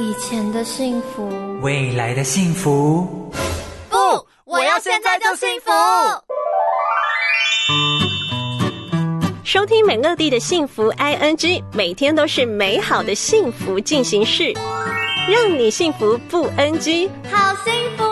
以前的幸福，未来的幸福。不，我要现在就幸福。收听美乐蒂的幸福 I N G，每天都是美好的幸福进行式，让你幸福不 N G，好幸福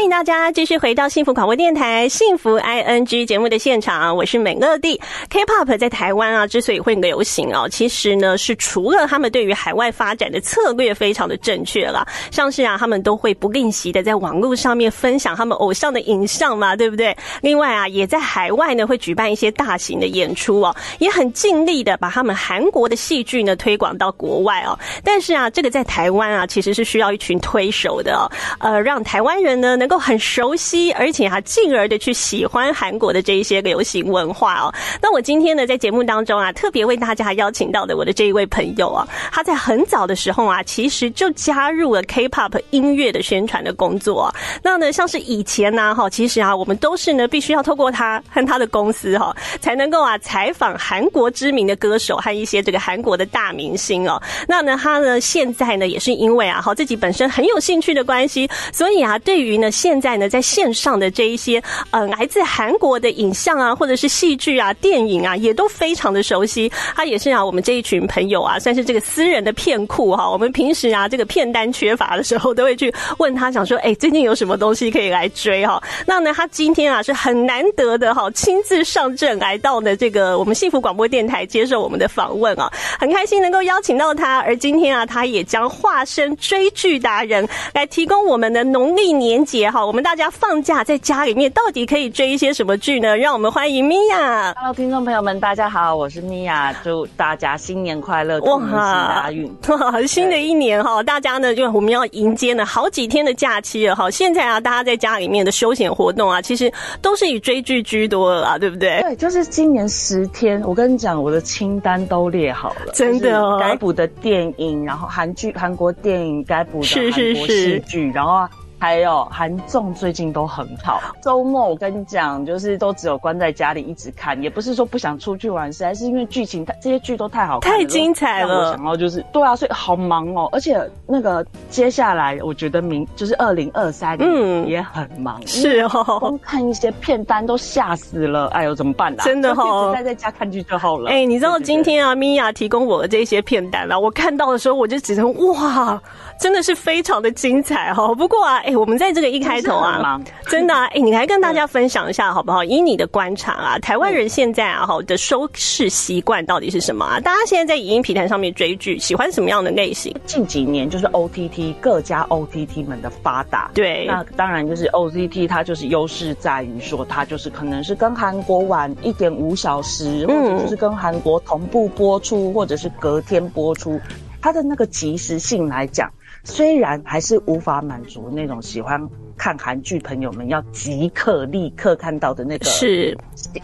欢迎大家继续回到幸福广播电台幸福 I N G 节目的现场，我是美乐蒂。K-pop 在台湾啊，之所以会流行哦，其实呢是除了他们对于海外发展的策略非常的正确了，像是啊，他们都会不吝惜的在网络上面分享他们偶像的影像嘛，对不对？另外啊，也在海外呢会举办一些大型的演出哦，也很尽力的把他们韩国的戏剧呢推广到国外哦。但是啊，这个在台湾啊，其实是需要一群推手的，呃，让台湾人呢能。都很熟悉，而且还进而的去喜欢韩国的这一些流行文化哦。那我今天呢，在节目当中啊，特别为大家邀请到的我的这一位朋友啊，他在很早的时候啊，其实就加入了 K-pop 音乐的宣传的工作啊。那呢，像是以前呢，哈，其实啊，我们都是呢，必须要透过他和他的公司哈，才能够啊采访韩国知名的歌手和一些这个韩国的大明星哦。那呢，他呢现在呢，也是因为啊，哈，自己本身很有兴趣的关系，所以啊，对于呢。现在呢，在线上的这一些呃来自韩国的影像啊，或者是戏剧啊、电影啊，也都非常的熟悉。他也是啊，我们这一群朋友啊，算是这个私人的片库哈。我们平时啊，这个片单缺乏的时候，都会去问他，想说，哎，最近有什么东西可以来追哈？那呢，他今天啊是很难得的哈，亲自上阵来到呢这个我们幸福广播电台接受我们的访问啊，很开心能够邀请到他。而今天啊，他也将化身追剧达人，来提供我们的农历年节。好，我们大家放假在家里面，到底可以追一些什么剧呢？让我们欢迎米娅。Hello，听众朋友们，大家好，我是米娅，祝大家新年快乐，恭喜大运。新的一年哈，大家呢，就我们要迎接呢好几天的假期了哈。现在啊，大家在家里面的休闲活动啊，其实都是以追剧居多了，对不对？对，就是今年十天，我跟你讲，我的清单都列好了，真的哦该补的电影，然后韩剧、韩国电影该补的韩国戏剧，然后。还有韩综最近都很好，周末我跟你讲，就是都只有关在家里一直看，也不是说不想出去玩，实在是因为剧情太这些剧都太好看，太精彩了。我想要就是对啊，所以好忙哦，而且那个接下来我觉得明就是二零二三年也很忙，是哦，光看一些片单都吓死了，哎呦怎么办呢？真的哈，待在家看剧就好了。哎，你知道今天啊，米娅提供我的这些片单啊，我看到的时候我就只能哇。真的是非常的精彩哈！不过啊，哎，我们在这个一开头啊，真的，哎，你来跟大家分享一下好不好？以你的观察啊，台湾人现在啊，哈的收视习惯到底是什么啊？大家现在在影音平台上面追剧，喜欢什么样的类型？近几年就是 OTT 各家 OTT 们的发达，对，那当然就是 OTT 它就是优势在于说，它就是可能是跟韩国晚一点五小时，或者就是跟韩国同步播出，或者是隔天播出，它的那个及时性来讲。虽然还是无法满足那种喜欢看韩剧朋友们要即刻立刻看到的那个是。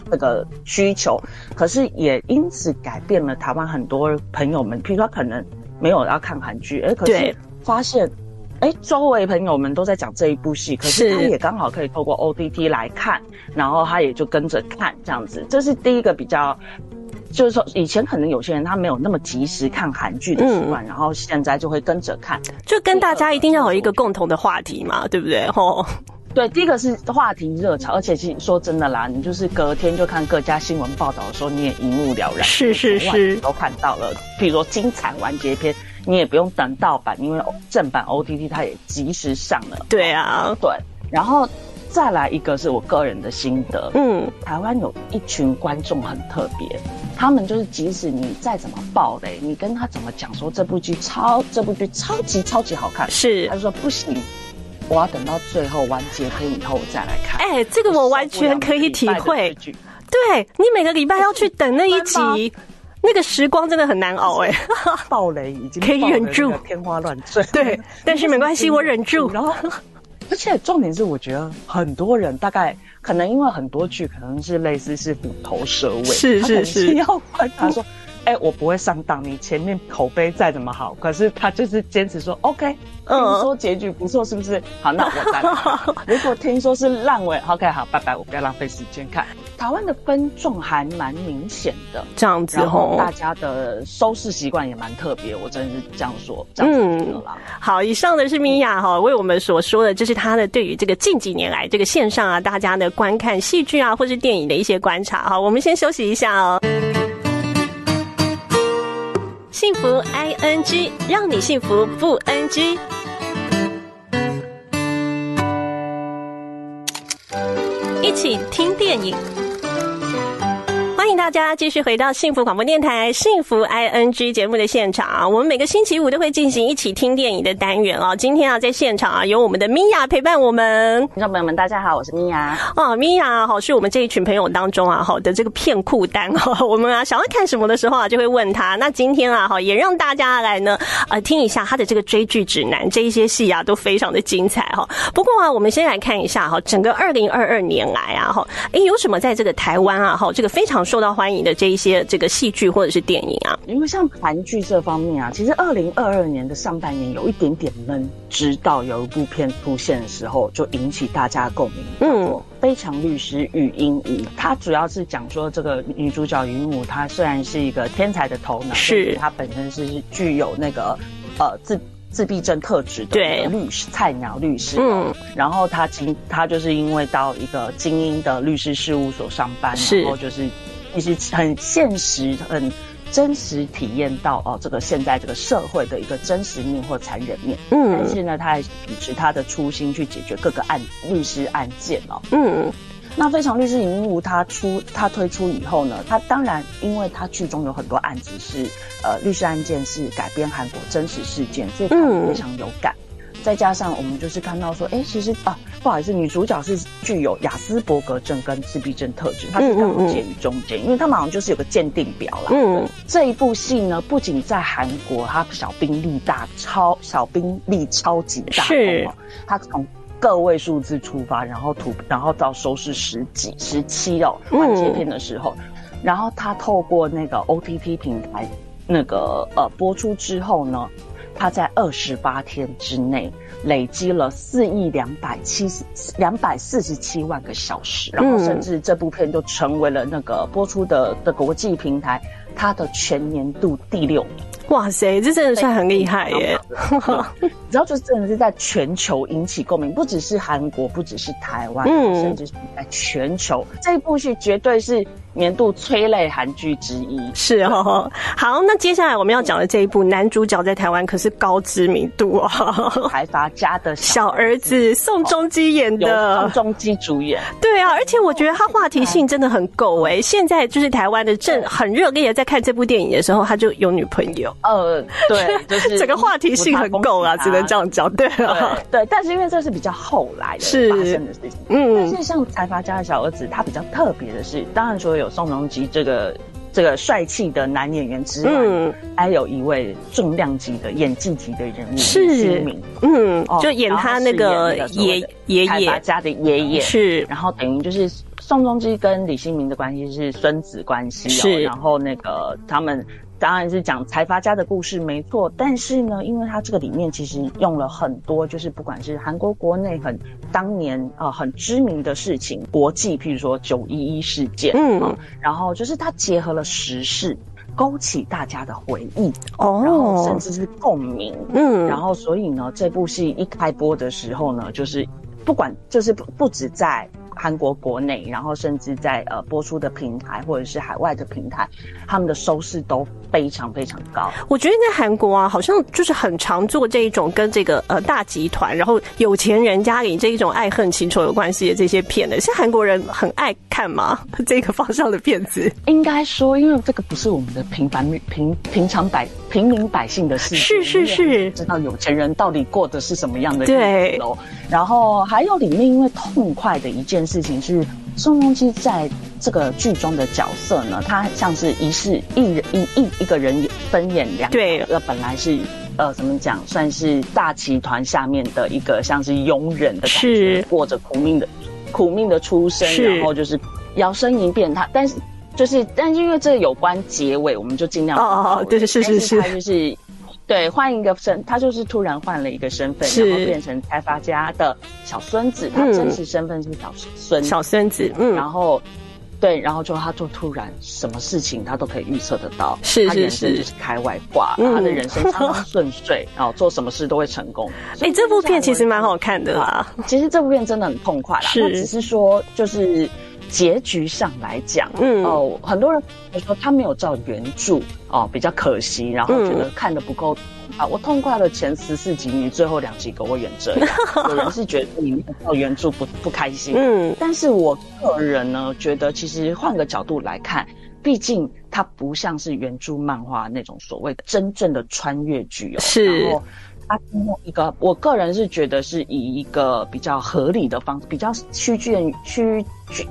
那个需求，可是也因此改变了台湾很多朋友们，譬如说可能没有要看韩剧，哎，可是发现，哎，周围朋友们都在讲这一部戏，可是。他也刚好可以透过 O T T 来看，然后他也就跟着看这样子，这是第一个比较。就是说，以前可能有些人他没有那么及时看韩剧的习惯，然后现在就会跟着看，就跟大家一定要有一个共同的话题嘛，对不对？吼，对，第一个是话题热潮，而且其实说真的啦，你就是隔天就看各家新闻报道的时候，你也一目了然，是是是，都看到了。比如说精彩完结篇，你也不用等盗版，因为正版 OTT 它也及时上了。对啊，对，然后。再来一个是我个人的心得，嗯，台湾有一群观众很特别，他们就是即使你再怎么爆雷，你跟他怎么讲说这部剧超这部剧超级超级好看，是，他就说不行，我要等到最后完结篇以后再来看。哎，这个我完全可以体会，对你每个礼拜要去等那一集，那个时光真的很难熬哎，暴雷已经可以忍住，天花乱坠，对，但是没关系，我忍住，然后。而且重点是，我觉得很多人大概可能因为很多剧可能是类似是虎头蛇尾，是是是，要观察说，哎，我不会上当，你前面口碑再怎么好，可是他就是坚持说，OK，听说结局不错，是不是？好，那我再。如果听说是烂尾，OK，好，拜拜，我不要浪费时间看。台湾的分众还蛮明显的，这样子。大家的收视习惯也蛮特别，我真的是这样说，这样子。好，以上的是米娅哈为我们所说的，就是她的对于这个近几年来这个线上啊，大家的观看戏剧啊或是电影的一些观察好。我们先休息一下哦。I n g，让你幸福不 N G。一起听电影。大家继续回到幸福广播电台幸福 I N G 节目的现场啊。我们每个星期五都会进行一起听电影的单元哦。今天啊，在现场啊，有我们的米娅陪伴我们。听众朋友们，大家好，我是米娅。哦，米娅好，是我们这一群朋友当中啊，好的这个片库单哦。我们啊，想要看什么的时候啊，就会问他。那今天啊，好，也让大家来呢，呃，听一下他的这个追剧指南，这一些戏啊，都非常的精彩哈。不过啊，我们先来看一下哈，整个二零二二年来啊，哈，哎，有什么在这个台湾啊，哈，这个非常受到欢迎的这一些这个戏剧或者是电影啊？因为像韩剧这方面啊，其实二零二二年的上半年有一点点闷，直到有一部片出现的时候，就引起大家共鸣。嗯嗯，《非常律师与鹦鹉》，它主要是讲说这个女主角云母，她虽然是一个天才的头脑，是她本身是具有那个呃自。自闭症特质的律师，菜鸟律师，嗯，然后她经她就是因为到一个精英的律师事务所上班，是然后就是其实很现实、很真实体验到哦，这个现在这个社会的一个真实面或残忍面。嗯但是呢，他还是秉持他的初心去解决各个案律师案件哦。嗯那《非常律师荧幕》他出他推出以后呢，他当然因为他剧中有很多案子是呃律师案件是改编韩国真实事件，所以它嗯非常有感。再加上我们就是看到说，哎、其实啊，不好意思，女主角是具有雅斯伯格症跟自闭症特质，她是刚好介于中间，因为她们好像就是有个鉴定表啦。嗯，这一部戏呢，不仅在韩国，它小兵力大，超小兵力超级大，是。哦，它从个位数字出发，然后图，然后到收视十几、十七哦，嗯。完结篇的时候，然后它透过那个 OTT 平台那个呃播出之后呢，它在二十八天之内累积了四亿两百七十两百四十七万个小时，然后甚至这部片就成为了那个播出的的国际平台它的全年度第六名。哇塞，这真的算很厉害耶！你知道，就是真的是在全球引起共鸣，不只是韩国，不只是台湾，嗯。甚至是在全球。这一部戏绝对是年度催泪韩剧之一。是哦，好，那接下来我们要讲的这一部男主角在台湾可是高知名度哦，财阀家的小儿子。宋仲基演的。宋，仲基主演，对啊，而且我觉得他话题性真的很够哎。现在就是台湾的正很热烈的在看这部电影的时候，他就有女朋友，呃，对，就是 整个话题性很够啊，只能这样讲，对啊，对对，但是因为这是比较后来的是发生的事情，嗯。但嗯是像财阀家的小儿子，他比较特别的是，当然说有宋仲基这个这个帅气的男演员之外，嗯。还有一位重量级的演技级的人物是李新民。嗯哦，就演他那个爷爷爷，家的爷爷，是。然后等于就是宋仲基跟李新民的关系是孙子关系哦，是。然后那个他们。当然是讲财阀家的故事，没错。但是呢，因为它这个里面其实用了很多，就是不管是韩国国内很当年呃很知名的事情，国际譬如说九一一事件，嗯嗯，然后就是它结合了时事，勾起大家的回忆，然后甚哦，至是共鸣，嗯，然后所以呢，这部戏一开播的时候呢，就是不管就是不不止在韩国国内，然后甚至在呃播出的平台或者是海外的平台，他们的收视都非常非常高。我觉得在韩国啊，好像就是很常做这一种跟这个呃大集团，然后有钱人家里这一种爱恨情仇有关系的这些片的，是韩国人很爱看吗？这个方向的片子应该说，因为这个不是我们的平凡平平常百平民百姓的事情，是是是知道有钱人到底过的是什么样的日对。然后还有里面因为痛快的一件事情是，宋仲基在这个剧中的角色呢，他像是一世一人一一一个人分演两对呃本来是。呃，怎么讲？算是大集团下面的一个像是佣人的感觉是，过着苦命的苦命的出身，然后就是摇身一变他，但是就是，但是因为这个有关结尾，我们就尽量哦哦哦对是是但是他就是对换一个身，他就是突然换了一个身份，然后变成开发家的小孙子，他嗯真实身份是小孙，小孙子，嗯，然后对，然后就他就突然什么事情他都可以预测得到，是是是，就是开外挂，他的人生相当顺遂，然后做什么事都会成功。哎，这部片其实蛮好看的啦，其实这部片真的很痛快啦，他只是说就是结局上来讲，嗯。哦，很多人说他没有照原著哦，比较可惜，然后觉得看的不够。啊，我痛快了前十四集，你最后两集给我演这样，有人是觉得你没有原著不不开心，嗯，但是我个人呢，觉得其实换个角度来看，毕竟它不像是原著漫画那种所谓的真正的穿越剧哦，是，然后它用一个，我个人是觉得是以一个比较合理的方式，比较趋近趋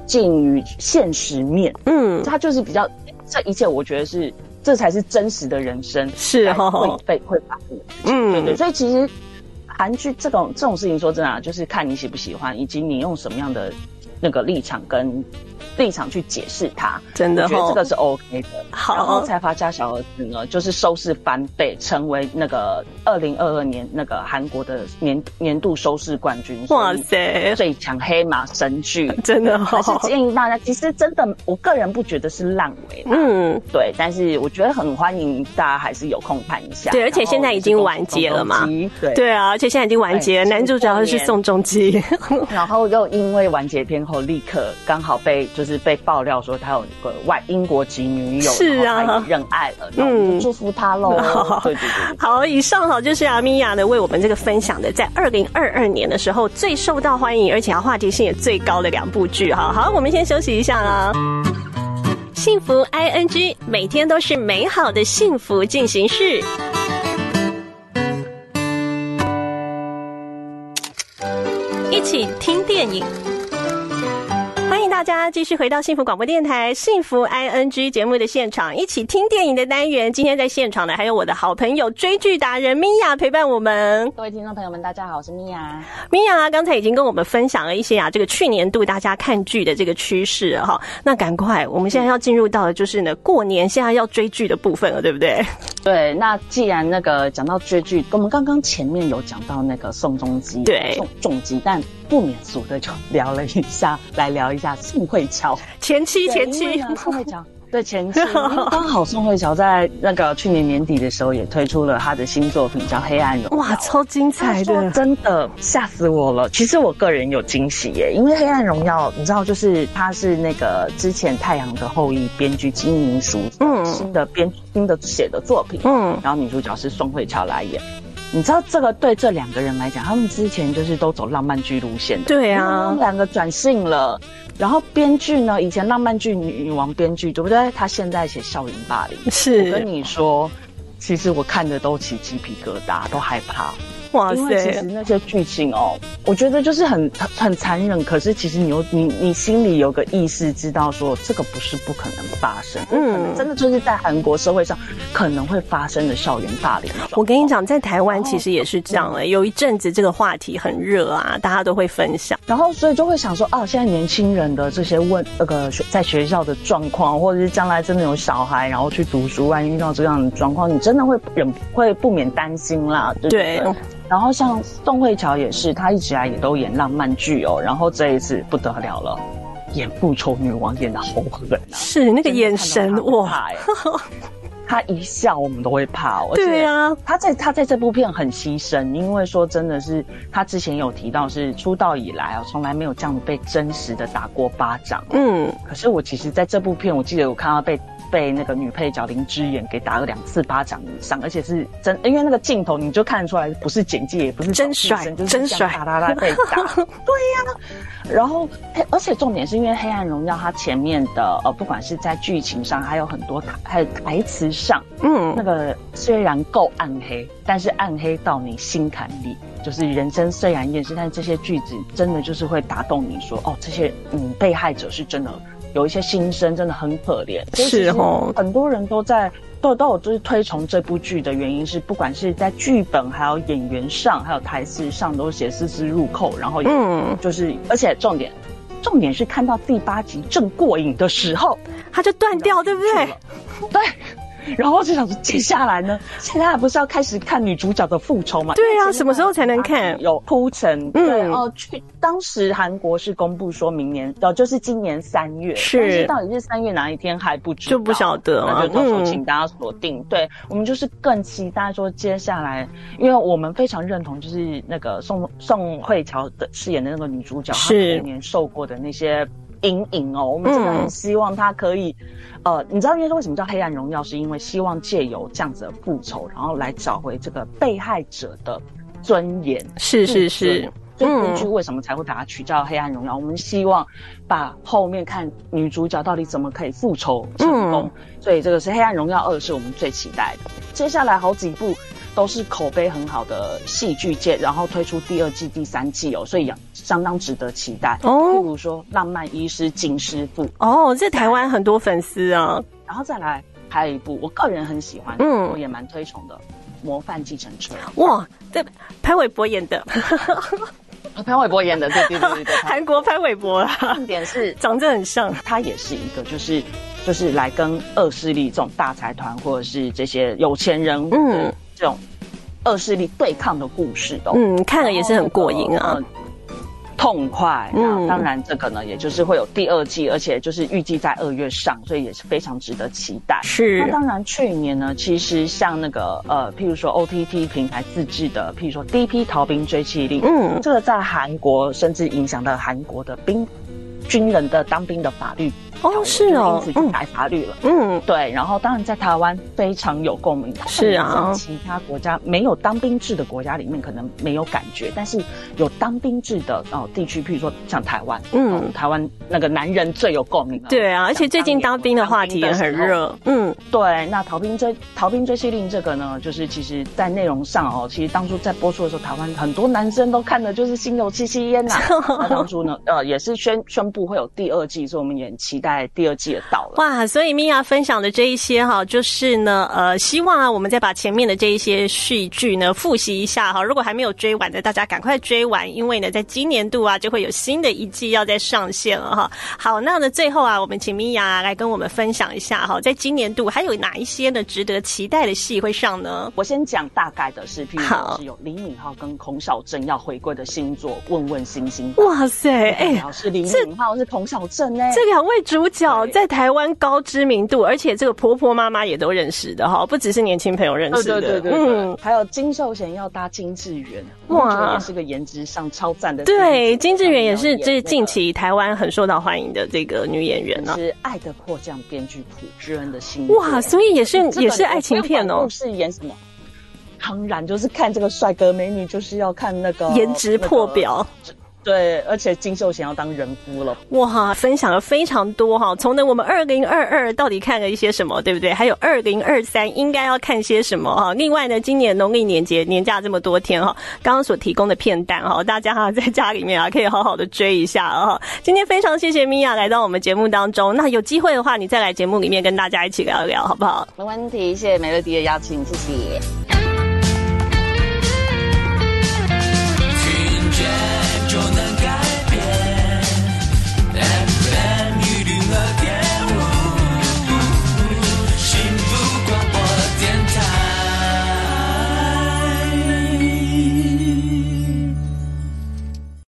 近于现实面，嗯，他就是比较这一切，我觉得是。这才是真实的人生，是会被会发生的事情。对对，所以其实韩剧这种这种事情，说真的，就是看你喜不喜欢，以及你用什么样的那个立场跟。立场去解释它，真的，我觉得这个是 OK 的。好，然后财阀家小儿子呢，就是收视翻倍，成为那个二零二二年那个韩国的年年度收视冠军。哇塞，最强黑马神剧，真的。还是建议大家，其实真的，我个人不觉得是烂尾。嗯，对，但是我觉得很欢迎大家还是有空看一下。对，而且现在已经完结了嘛。对，对啊，而且现在已经完结了，男主角是宋仲基，然后又因为完结篇后立刻刚好被就。是被爆料说他有一个外英国籍女友，是啊，认爱了，嗯，祝福他喽。对对对，好，以上好就是阿米娅呢为我们这个分享的，在二零二二年的时候最受到欢迎，而且话题性也最高的两部剧哈。好，我们先休息一下啦。幸福 I N G 每天都是美好的幸福进行式，一起听电影。大家继续回到幸福广播电台幸福 I N G 节目的现场，一起听电影的单元。今天在现场的还有我的好朋友追剧达人米娅陪伴我们。各位听众朋友们，大家好，我是米娅。米娅啊，刚才已经跟我们分享了一些啊，这个去年度大家看剧的这个趋势哈。那赶快，我们现在要进入到的就是呢，过年现在要追剧的部分了，对不对？对。那既然那个讲到追剧，我们刚刚前面有讲到那个宋仲基，对，宋仲基，但不免俗的就聊了一下，来聊一下。宋慧乔前妻，前妻宋慧乔对前妻，刚好宋慧乔在那个去年年底的时候也推出了她的新作品叫《黑暗荣耀》，哇，超精彩的，真的吓死我了。其实我个人有惊喜耶，因为《黑暗荣耀》你知道，就是他是那个之前《太阳的后裔》编剧金明淑嗯新的编新的写的作品嗯，然后女主角是宋慧乔来演。你知道这个对这两个人来讲，他们之前就是都走浪漫剧路线的，对啊，两个转性了。然后编剧呢？以前浪漫剧女女王编剧对不对？她现在写校园霸凌。是，我跟你说，其实我看的都起鸡皮疙瘩，都害怕。哇塞！因为其实那些剧情哦，我觉得就是很很很残忍。可是其实你又你你心里有个意识，知道说这个不是不可能发生，嗯，真的就是在韩国社会上可能会发生的校园霸凌。我跟你讲，在台湾其实也是这样的，有一阵子这个话题很热啊，大家都会分享，然后所以就会想说啊，现在年轻人的这些问那个在学校的状况，或者是将来真的有小孩然后去读书，万一遇到这样的状况，你真的会忍会不免担心啦，对不对？然后像宋慧乔也是，她一直来也都演浪漫剧哦。然后这一次不得了了，演复仇女王演的好狠啊！是那个眼神哇，她一笑我们都会怕。对啊，他在他在这部片很牺牲，因为说真的是他之前有提到是出道以来啊，从来没有这样被真实的打过巴掌。嗯，可是我其实在这部片，我记得我看到被。被那个女配角林之妍给打了两次巴掌以上，而且是真，因为那个镜头你就看得出来不是剪辑，也不是真帅，真帅，哒哒哒被打。对呀，然后，而且重点是因为《黑暗荣耀》它前面的呃，不管是在剧情上，还有很多台，还有台词上，嗯，那个虽然够暗黑，但是暗黑到你心坎里，就是人生虽然厌世，但是这些句子真的就是会打动你说，哦，这些嗯被害者是真的。有一些心声真的很可怜，是哦，很多人都在都都有就是推崇这部剧的原因是，不管是在剧本还有演员上，还有台词上都写丝丝入扣，然后嗯，就是而且重点重点是看到第八集正过瘾的时候，它就断掉，对不对？对，然后就想说，接下来呢？现在不是要开始看女主角的复仇吗？对啊，什么时候才能看？有铺陈。对哦，去当时韩国是公布说明年，哦，就是今年三月。是，但是到底是三月哪一天还不知，就不晓得那就到时候请大家锁定。对我们就是更期待说接下来，因为我们非常认同，就是那个宋宋慧乔的饰演的那个女主角，她童年受过的那些。阴影哦，我们真的很希望他可以，呃，你知道，因为为什么叫《黑暗荣耀》，是因为希望借由这样子的复仇，然后来找回这个被害者的尊严。是是是，所以编剧为什么才会把它取叫《黑暗荣耀》？我们希望把后面看女主角到底怎么可以复仇成功。所以这个是《黑暗荣耀二》，是我们最期待的。接下来好几部。都是口碑很好的戏剧界，然后推出第二季、第三季哦，所以相当值得期待。哦，譬如说《浪漫医师金师傅》哦，这台湾很多粉丝啊。然后再来还有一部我个人很喜欢，嗯，我也蛮推崇的《模范继承车》。哇，这潘玮柏演的，潘玮柏演的，对对对对对，韩国潘玮柏啊。重点是长得很像，他也是一个就是就是来跟恶势力这种大财团或者是这些有钱人，嗯。这种恶势力对抗的故事的，嗯，看了也是很过瘾啊，痛快。那当然，这个呢，也就是会有第二季，而且就是预计在二月上，所以也是非常值得期待。是。那当然，去年呢，其实像那个呃，譬如说 OTT 平台自制的，譬如说《第一批逃兵追缉令》，嗯，这个在韩国甚至影响到韩国的兵军人的当兵的法律。哦，是哦，因此就改法律了。嗯，对。然后，当然在台湾非常有共鸣。是啊，其他国家没有当兵制的国家里面可能没有感觉，但是有当兵制的哦地区，譬如说像台湾，嗯，台湾那个男人最有共鸣。对啊，而且最近当兵的话题也很热。嗯，对。那逃兵追逃兵追缉令这个呢，就是其实在内容上哦，其实当初在播出的时候，台湾很多男生都看的就是心有戚戚焉呐。那当初呢，呃，也是宣宣布会有第二季，所以我们也期待。在第二季也到了哇，所以米娅分享的这一些哈，就是呢，呃，希望啊，我们再把前面的这一些续剧呢复习一下哈。如果还没有追完的，大家赶快追完，因为呢，在今年度啊，就会有新的一季要再上线了哈。好，那呢，最后啊，我们请米娅来跟我们分享一下哈，在今年度还有哪一些呢值得期待的戏会上呢？我先讲大概的是，譬如是有李敏镐跟孔晓振要回归的新作《问问星星》。哇塞，哎，是李敏镐，是孔晓振哎，这两位主。主角在台湾高知名度，而且这个婆婆妈妈也都认识的哈，不只是年轻朋友认识的。对对对嗯，还有金秀贤要搭金智媛，哇，也是个颜值上超赞的。对，金智媛也是这近期台湾很受到欢迎的这个女演员呢。是《爱的迫降》编剧朴智恩的新哇，所以也是也是爱情片哦。是演什么？当然就是看这个帅哥美女，就是要看那个颜值破表。对，而且金秀贤要当人夫了，哇！分享了非常多哈，从呢我们二零二二到底看了一些什么，对不对？还有二零二三应该要看些什么哈？另外呢，今年农历年节年假这么多天哈，刚刚所提供的片段哈，大家哈在家里面啊可以好好的追一下啊！今天非常谢谢米娅来到我们节目当中，那有机会的话，你再来节目里面跟大家一起聊一聊，好不好？没问题，谢谢美乐迪的邀请，谢谢。